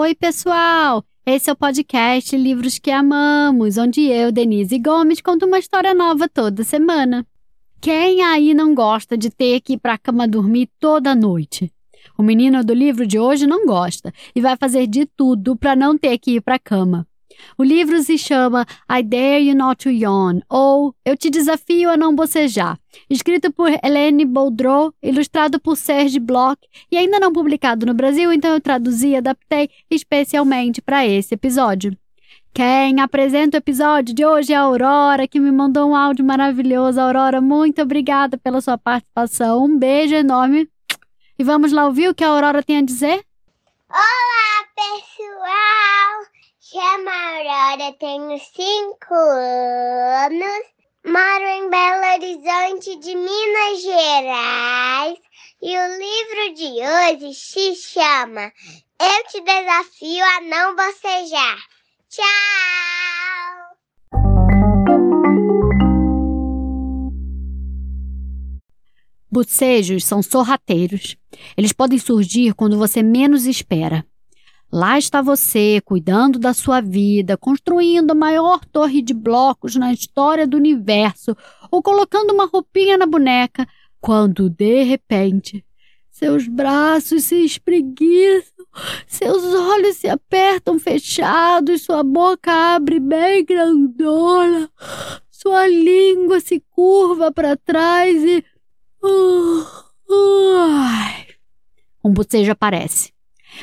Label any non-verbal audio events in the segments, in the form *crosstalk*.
Oi, pessoal! Esse é o podcast Livros que Amamos, onde eu, Denise Gomes, conto uma história nova toda semana. Quem aí não gosta de ter que ir para a cama dormir toda noite? O menino do livro de hoje não gosta e vai fazer de tudo para não ter que ir para a cama. O livro se chama I Dare You Not to Yawn ou Eu Te Desafio a Não Bocejar, escrito por Helene Boudreau, ilustrado por Serge Bloch e ainda não publicado no Brasil, então eu traduzi e adaptei especialmente para esse episódio. Quem apresenta o episódio de hoje é a Aurora, que me mandou um áudio maravilhoso. Aurora, muito obrigada pela sua participação. Um beijo enorme. E vamos lá ouvir o que a Aurora tem a dizer? Olá, pessoal! Chama Aurora, tenho cinco anos, moro em Belo Horizonte de Minas Gerais e o livro de hoje se chama Eu Te Desafio a Não Bocejar. Tchau! Bocejos são sorrateiros. Eles podem surgir quando você menos espera. Lá está você, cuidando da sua vida, construindo a maior torre de blocos na história do universo, ou colocando uma roupinha na boneca, quando, de repente, seus braços se espreguiçam, seus olhos se apertam fechados, sua boca abre bem grandona, sua língua se curva para trás e. Uh, uh, um bocejo aparece.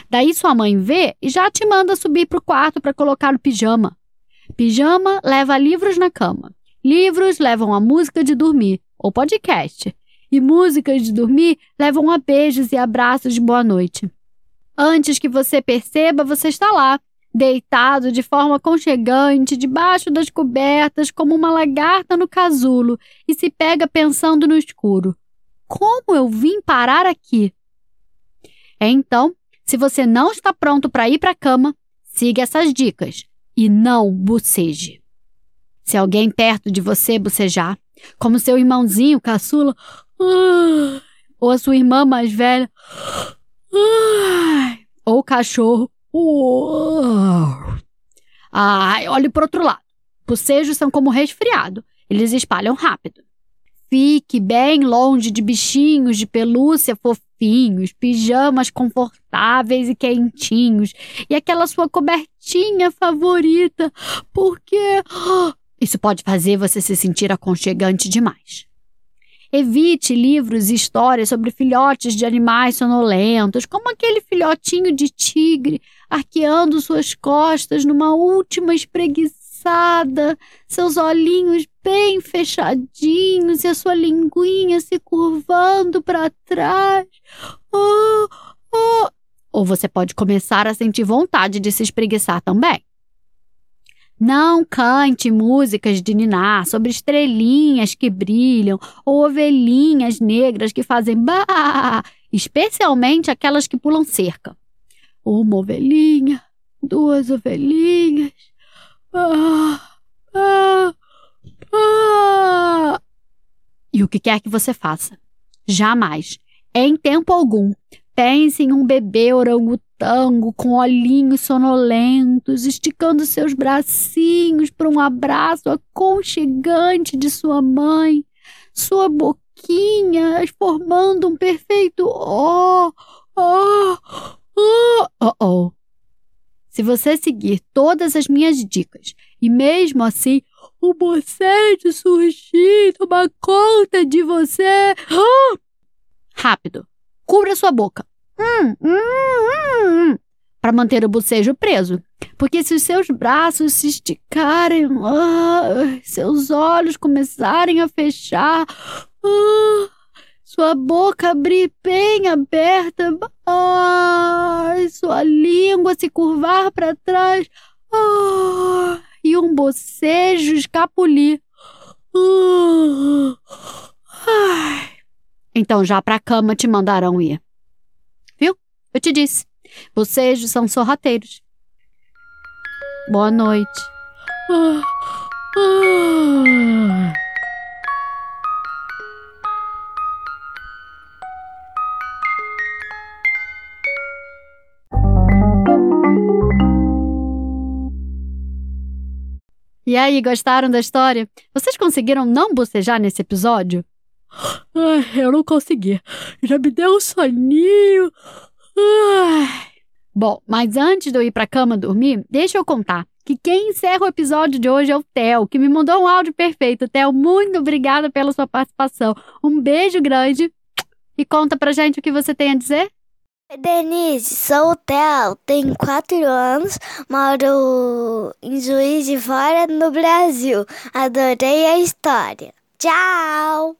Daí sua mãe vê e já te manda subir para o quarto para colocar o pijama. Pijama leva livros na cama. Livros levam a música de dormir, ou podcast. E músicas de dormir levam a beijos e abraços de boa noite. Antes que você perceba, você está lá, deitado de forma aconchegante, debaixo das cobertas, como uma lagarta no casulo, e se pega pensando no escuro. Como eu vim parar aqui? É então se você não está pronto para ir para a cama, siga essas dicas e não boceje. Se alguém perto de você bocejar, como seu irmãozinho caçula, *gasps* ou a sua irmã mais velha, *gasps* ou o cachorro, *gasps* ai, olhe para outro lado. Bocejos são como resfriado, eles espalham rápido. Fique bem longe de bichinhos de pelúcia fofinhos, pijamas confortáveis e quentinhos e aquela sua cobertinha favorita, porque isso pode fazer você se sentir aconchegante demais. Evite livros e histórias sobre filhotes de animais sonolentos, como aquele filhotinho de tigre arqueando suas costas numa última espreguiçada seus olhinhos bem fechadinhos e a sua linguinha se curvando para trás. Oh, oh. Ou você pode começar a sentir vontade de se espreguiçar também. Não cante músicas de ninar sobre estrelinhas que brilham ou ovelhinhas negras que fazem bah, especialmente aquelas que pulam cerca. Uma ovelhinha, duas ovelhinhas, ah, ah, ah. E o que quer que você faça? Jamais, em tempo algum, pense em um bebê orangotango com olhinhos sonolentos, esticando seus bracinhos para um abraço aconchegante de sua mãe, sua boquinha formando um perfeito oh, oh, oh, oh, oh. Se você seguir todas as minhas dicas e mesmo assim o bocejo surgir tomar conta de você. Ah! Rápido, cubra sua boca. Hum, hum, hum, para manter o bocejo preso. Porque se os seus braços se esticarem, ah, seus olhos começarem a fechar, ah, sua boca abrir bem aberta, ai, sua língua se curvar para trás, e um bocejo escapulir. Então já para a cama te mandarão ir. Viu? Eu te disse. Bocejos são sorrateiros. Boa noite. Ah, E aí, gostaram da história? Vocês conseguiram não bocejar nesse episódio? Ai, eu não consegui. Já me deu um soninho. Ai. Bom, mas antes de eu ir pra cama dormir, deixa eu contar que quem encerra o episódio de hoje é o Theo, que me mandou um áudio perfeito. Theo, muito obrigada pela sua participação. Um beijo grande e conta pra gente o que você tem a dizer. Denise, sou o Theo, tenho quatro anos, moro em Juiz de Fora, no Brasil. Adorei a história. Tchau!